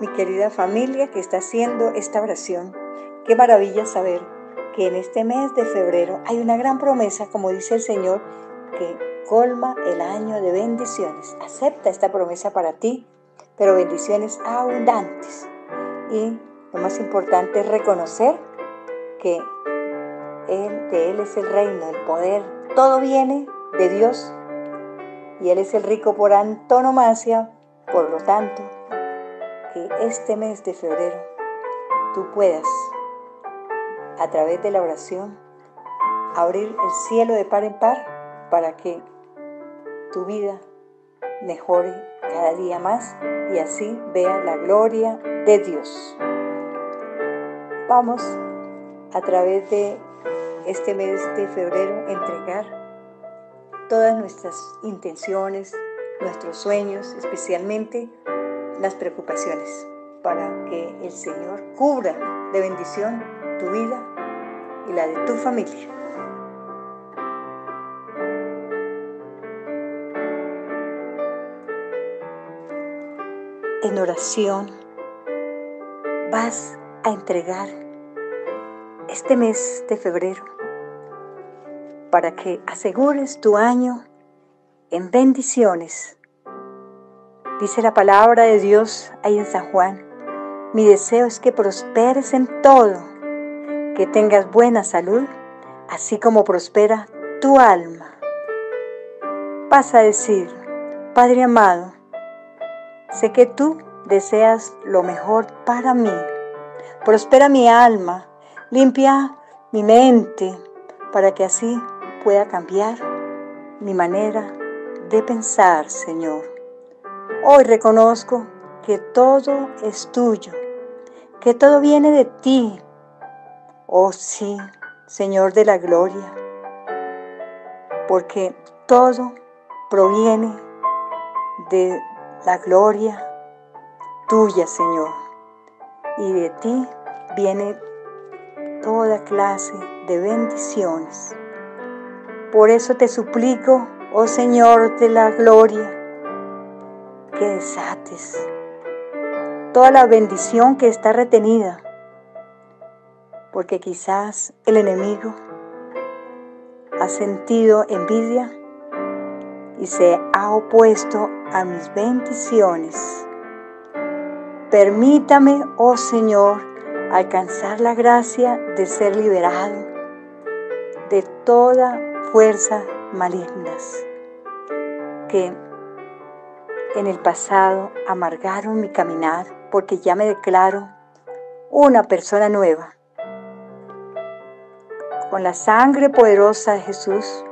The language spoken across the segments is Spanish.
mi querida familia que está haciendo esta oración. Qué maravilla saber que en este mes de febrero hay una gran promesa, como dice el Señor, que colma el año de bendiciones. Acepta esta promesa para ti, pero bendiciones abundantes. Y lo más importante es reconocer que él, de Él es el reino, el poder, todo viene de Dios y Él es el rico por antonomasia, por lo tanto, este mes de febrero tú puedas, a través de la oración, abrir el cielo de par en par para que tu vida mejore cada día más y así vea la gloria de Dios. Vamos a través de este mes de febrero entregar todas nuestras intenciones, nuestros sueños, especialmente las preocupaciones, para que el Señor cubra de bendición tu vida y la de tu familia. En oración vas a entregar este mes de febrero para que asegures tu año en bendiciones. Dice la palabra de Dios ahí en San Juan, mi deseo es que prosperes en todo, que tengas buena salud, así como prospera tu alma. Vas a decir, Padre amado, sé que tú deseas lo mejor para mí. Prospera mi alma, limpia mi mente, para que así pueda cambiar mi manera de pensar, Señor. Hoy reconozco que todo es tuyo, que todo viene de ti. Oh sí, Señor de la gloria, porque todo proviene de la gloria tuya, Señor. Y de ti viene toda clase de bendiciones. Por eso te suplico, oh Señor de la gloria, que desates. Toda la bendición que está retenida, porque quizás el enemigo ha sentido envidia y se ha opuesto a mis bendiciones. Permítame, oh Señor, alcanzar la gracia de ser liberado de toda fuerzas malignas que en el pasado amargaron mi caminar porque ya me declaro una persona nueva. Con la sangre poderosa de Jesús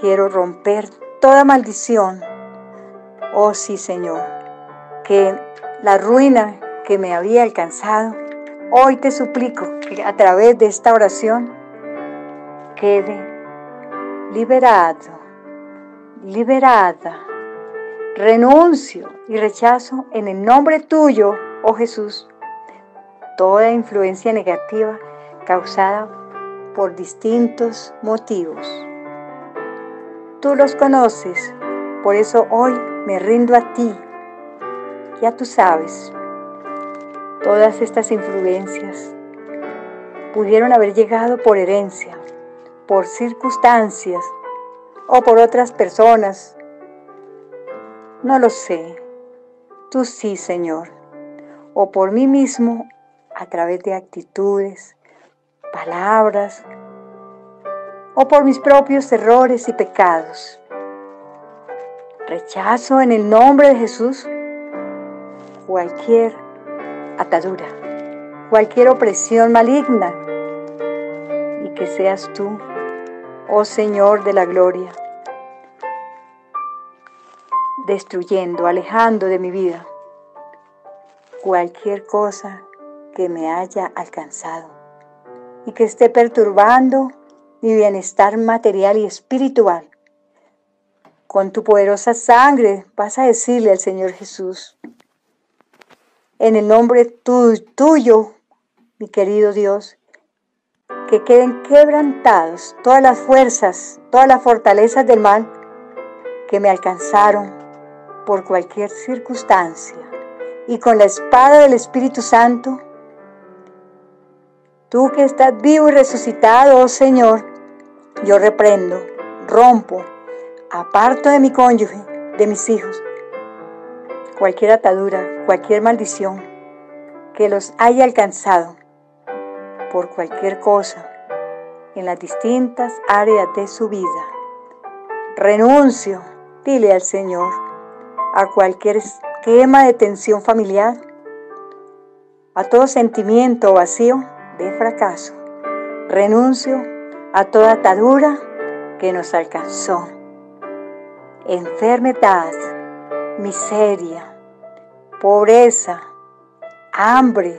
quiero romper toda maldición. Oh sí, Señor, que la ruina que me había alcanzado, hoy te suplico que a través de esta oración quede liberado, liberada. Renuncio y rechazo en el nombre tuyo, oh Jesús, toda influencia negativa causada por distintos motivos. Tú los conoces, por eso hoy me rindo a ti. Ya tú sabes, todas estas influencias pudieron haber llegado por herencia, por circunstancias o por otras personas. No lo sé. Tú sí, Señor. O por mí mismo a través de actitudes, palabras o por mis propios errores y pecados. Rechazo en el nombre de Jesús cualquier atadura, cualquier opresión maligna y que seas tú oh Señor de la gloria, destruyendo, alejando de mi vida cualquier cosa que me haya alcanzado y que esté perturbando mi bienestar material y espiritual. Con tu poderosa sangre vas a decirle al Señor Jesús, en el nombre tuyo, mi querido Dios, que queden quebrantados todas las fuerzas, todas las fortalezas del mal que me alcanzaron por cualquier circunstancia, y con la espada del Espíritu Santo, tú que estás vivo y resucitado, oh Señor, yo reprendo, rompo, aparto de mi cónyuge, de mis hijos, cualquier atadura, cualquier maldición que los haya alcanzado por cualquier cosa en las distintas áreas de su vida. Renuncio, dile al Señor, a cualquier esquema de tensión familiar, a todo sentimiento vacío de fracaso. Renuncio a toda atadura que nos alcanzó. Enfermedad, miseria, pobreza, hambre,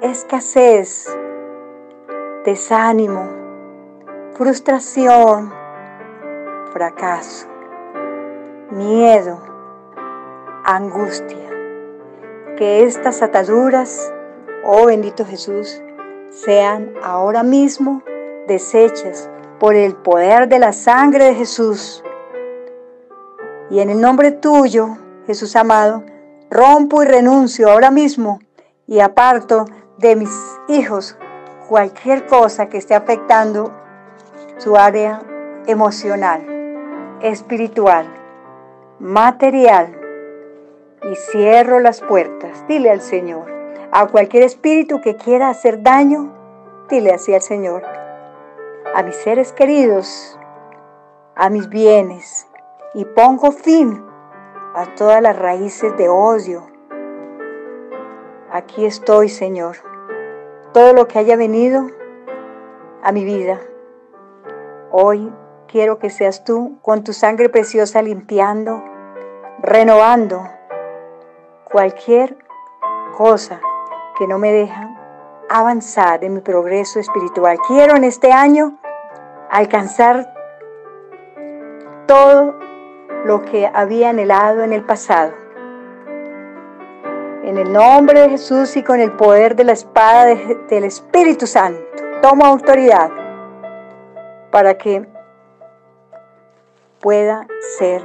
escasez, desánimo, frustración, fracaso, miedo, angustia. Que estas ataduras, oh bendito Jesús, sean ahora mismo desechas por el poder de la sangre de Jesús. Y en el nombre tuyo, Jesús amado, rompo y renuncio ahora mismo y aparto de mis hijos cualquier cosa que esté afectando su área emocional, espiritual, material. Y cierro las puertas. Dile al Señor. A cualquier espíritu que quiera hacer daño, dile así al Señor. A mis seres queridos, a mis bienes. Y pongo fin a todas las raíces de odio. Aquí estoy, Señor. Todo lo que haya venido a mi vida, hoy quiero que seas tú con tu sangre preciosa limpiando, renovando cualquier cosa que no me deja avanzar en mi progreso espiritual. Quiero en este año alcanzar todo lo que había anhelado en el pasado. En el nombre de Jesús y con el poder de la espada del Espíritu Santo, tomo autoridad para que pueda ser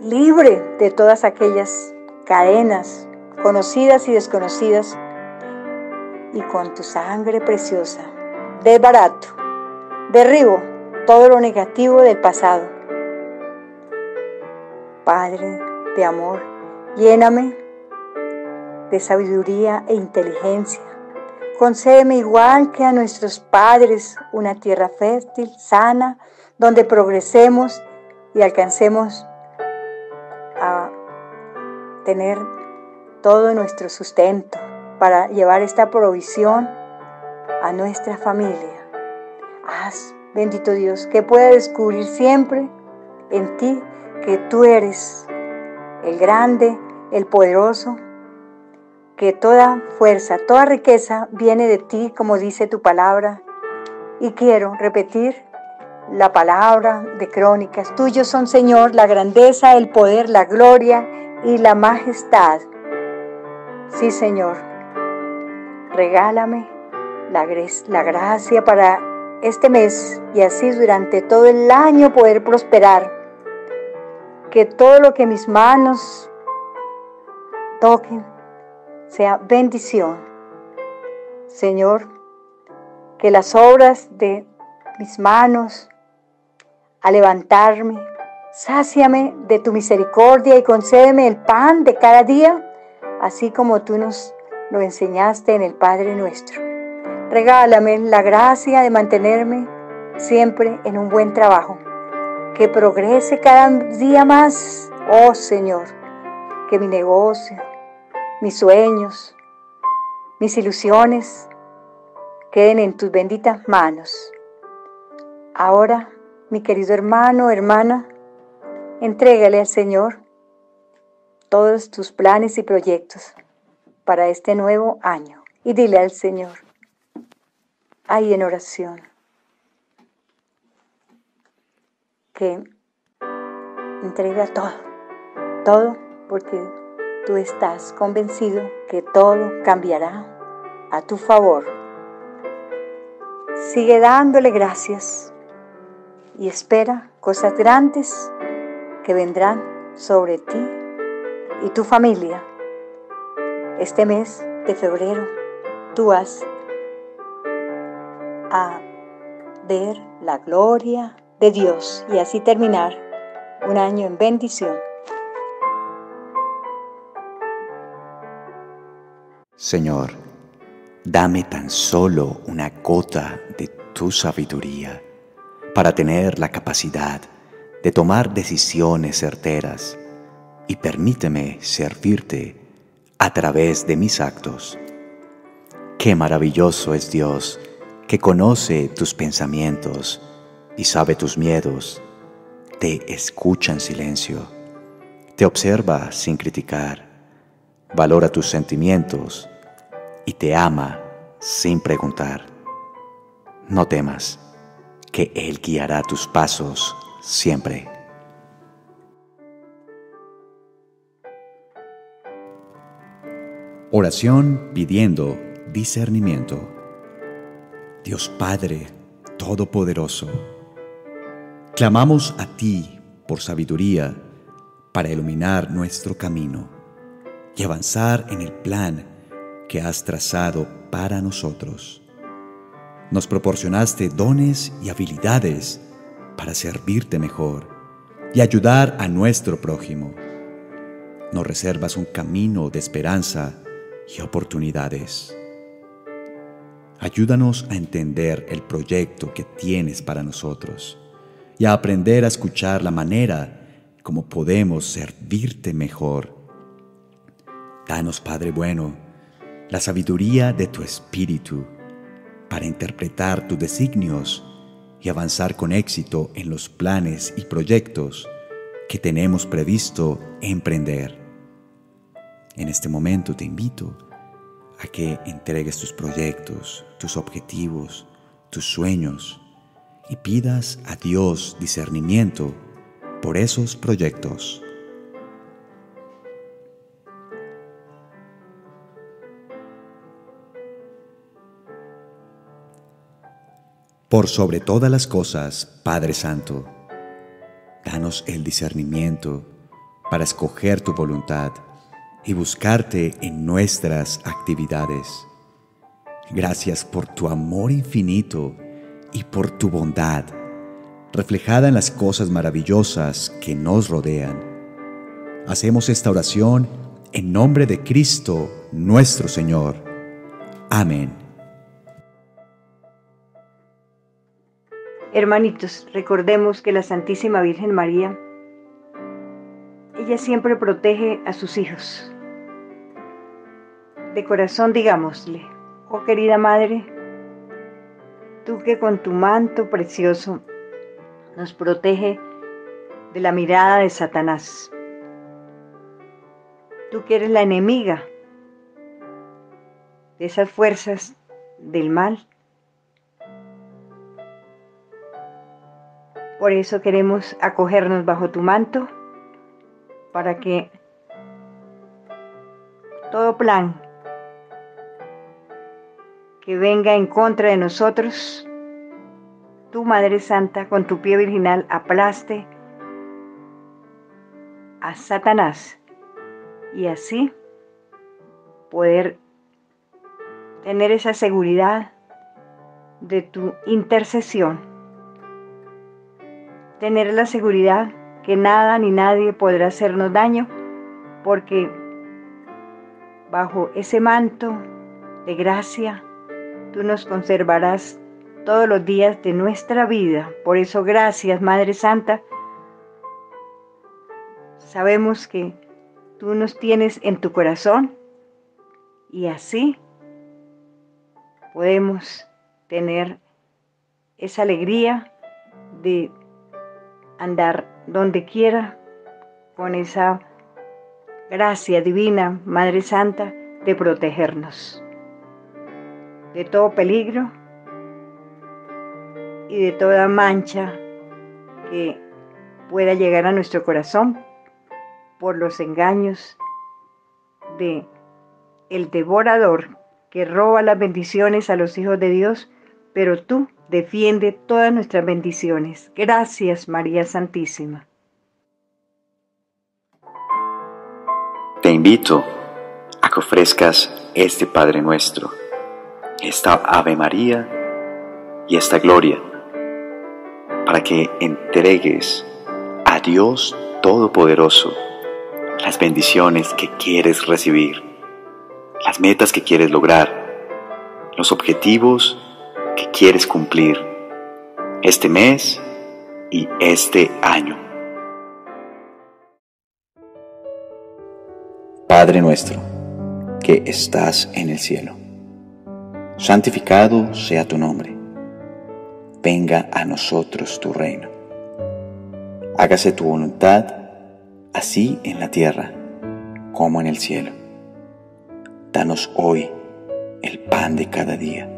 libre de todas aquellas cadenas conocidas y desconocidas y con tu sangre preciosa, desbarato, derribo todo lo negativo del pasado. Padre de amor, lléname de sabiduría e inteligencia. Concédeme igual que a nuestros padres una tierra fértil, sana, donde progresemos y alcancemos tener todo nuestro sustento para llevar esta provisión a nuestra familia. Haz, bendito Dios, que pueda descubrir siempre en ti que tú eres el grande, el poderoso, que toda fuerza, toda riqueza viene de ti, como dice tu palabra. Y quiero repetir la palabra de crónicas. Tuyos son, Señor, la grandeza, el poder, la gloria y la majestad. Sí, Señor, regálame la, la gracia para este mes y así durante todo el año poder prosperar. Que todo lo que mis manos toquen sea bendición. Señor, que las obras de mis manos a levantarme. Sáciame de tu misericordia y concédeme el pan de cada día, así como tú nos lo enseñaste en el Padre nuestro. Regálame la gracia de mantenerme siempre en un buen trabajo, que progrese cada día más, oh Señor, que mi negocio, mis sueños, mis ilusiones queden en tus benditas manos. Ahora mi querido hermano, hermana, entrégale al Señor todos tus planes y proyectos para este nuevo año y dile al Señor, ahí en oración, que entrega todo, todo porque tú estás convencido que todo cambiará a tu favor. Sigue dándole gracias y espera cosas grandes que vendrán sobre ti y tu familia este mes de febrero tú vas a ver la gloria de Dios y así terminar un año en bendición. Señor, dame tan solo una gota de tu sabiduría para tener la capacidad de tomar decisiones certeras y permíteme servirte a través de mis actos. Qué maravilloso es Dios que conoce tus pensamientos y sabe tus miedos, te escucha en silencio, te observa sin criticar, valora tus sentimientos y te ama sin preguntar. No temas, que Él guiará tus pasos siempre. Oración pidiendo discernimiento. Dios Padre Todopoderoso, clamamos a ti por sabiduría para iluminar nuestro camino y avanzar en el plan que has trazado para nosotros. Nos proporcionaste dones y habilidades para servirte mejor y ayudar a nuestro prójimo. Nos reservas un camino de esperanza y oportunidades. Ayúdanos a entender el proyecto que tienes para nosotros y a aprender a escuchar la manera como podemos servirte mejor. Danos, Padre bueno, la sabiduría de tu Espíritu para interpretar tus designios y avanzar con éxito en los planes y proyectos que tenemos previsto emprender. En este momento te invito a que entregues tus proyectos, tus objetivos, tus sueños y pidas a Dios discernimiento por esos proyectos. Por sobre todas las cosas, Padre Santo, danos el discernimiento para escoger tu voluntad y buscarte en nuestras actividades. Gracias por tu amor infinito y por tu bondad, reflejada en las cosas maravillosas que nos rodean. Hacemos esta oración en nombre de Cristo nuestro Señor. Amén. Hermanitos, recordemos que la Santísima Virgen María, ella siempre protege a sus hijos. De corazón digámosle, oh querida Madre, tú que con tu manto precioso nos protege de la mirada de Satanás. Tú que eres la enemiga de esas fuerzas del mal Por eso queremos acogernos bajo tu manto para que todo plan que venga en contra de nosotros, tu Madre Santa con tu pie virginal aplaste a Satanás y así poder tener esa seguridad de tu intercesión tener la seguridad que nada ni nadie podrá hacernos daño, porque bajo ese manto de gracia tú nos conservarás todos los días de nuestra vida. Por eso gracias, Madre Santa. Sabemos que tú nos tienes en tu corazón y así podemos tener esa alegría de andar donde quiera con esa gracia divina, Madre Santa, de protegernos de todo peligro y de toda mancha que pueda llegar a nuestro corazón por los engaños de el devorador que roba las bendiciones a los hijos de Dios, pero tú defiende todas nuestras bendiciones. Gracias, María Santísima. Te invito a que ofrezcas este Padre nuestro, esta Ave María y esta gloria, para que entregues a Dios Todopoderoso las bendiciones que quieres recibir, las metas que quieres lograr, los objetivos quieres cumplir este mes y este año. Padre nuestro, que estás en el cielo, santificado sea tu nombre, venga a nosotros tu reino, hágase tu voluntad, así en la tierra como en el cielo. Danos hoy el pan de cada día.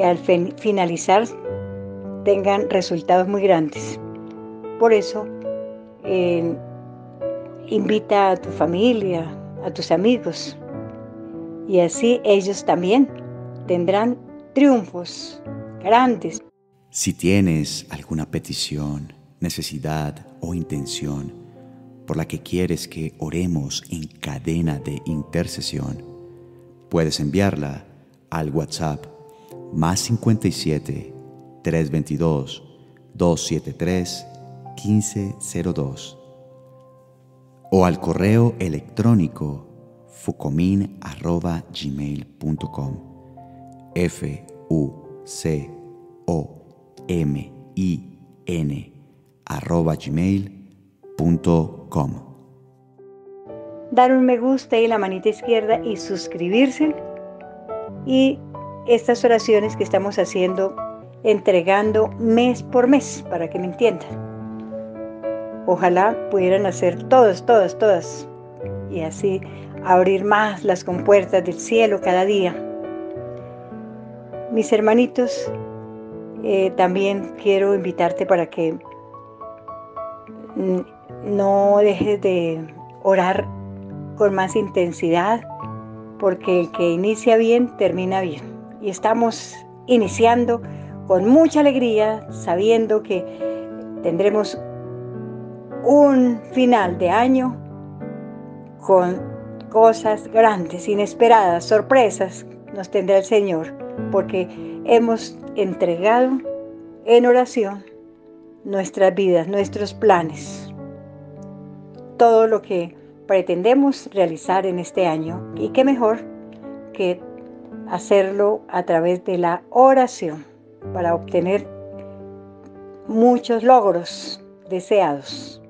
al finalizar tengan resultados muy grandes. Por eso, invita a tu familia, a tus amigos, y así ellos también tendrán triunfos grandes. Si tienes alguna petición, necesidad o intención por la que quieres que oremos en cadena de intercesión, puedes enviarla al WhatsApp más 57 322 273 1502 o al correo electrónico fucomin.gmail.com f u c o m i n gmail.com Dar un me gusta y la manita izquierda y suscribirse. Y estas oraciones que estamos haciendo entregando mes por mes para que me entiendan. Ojalá pudieran hacer todas, todas, todas. Y así abrir más las compuertas del cielo cada día. Mis hermanitos, eh, también quiero invitarte para que no dejes de orar con más intensidad, porque el que inicia bien, termina bien. Y estamos iniciando con mucha alegría, sabiendo que tendremos un final de año con cosas grandes, inesperadas, sorpresas nos tendrá el Señor, porque hemos entregado en oración nuestras vidas, nuestros planes, todo lo que pretendemos realizar en este año. Y qué mejor que hacerlo a través de la oración para obtener muchos logros deseados.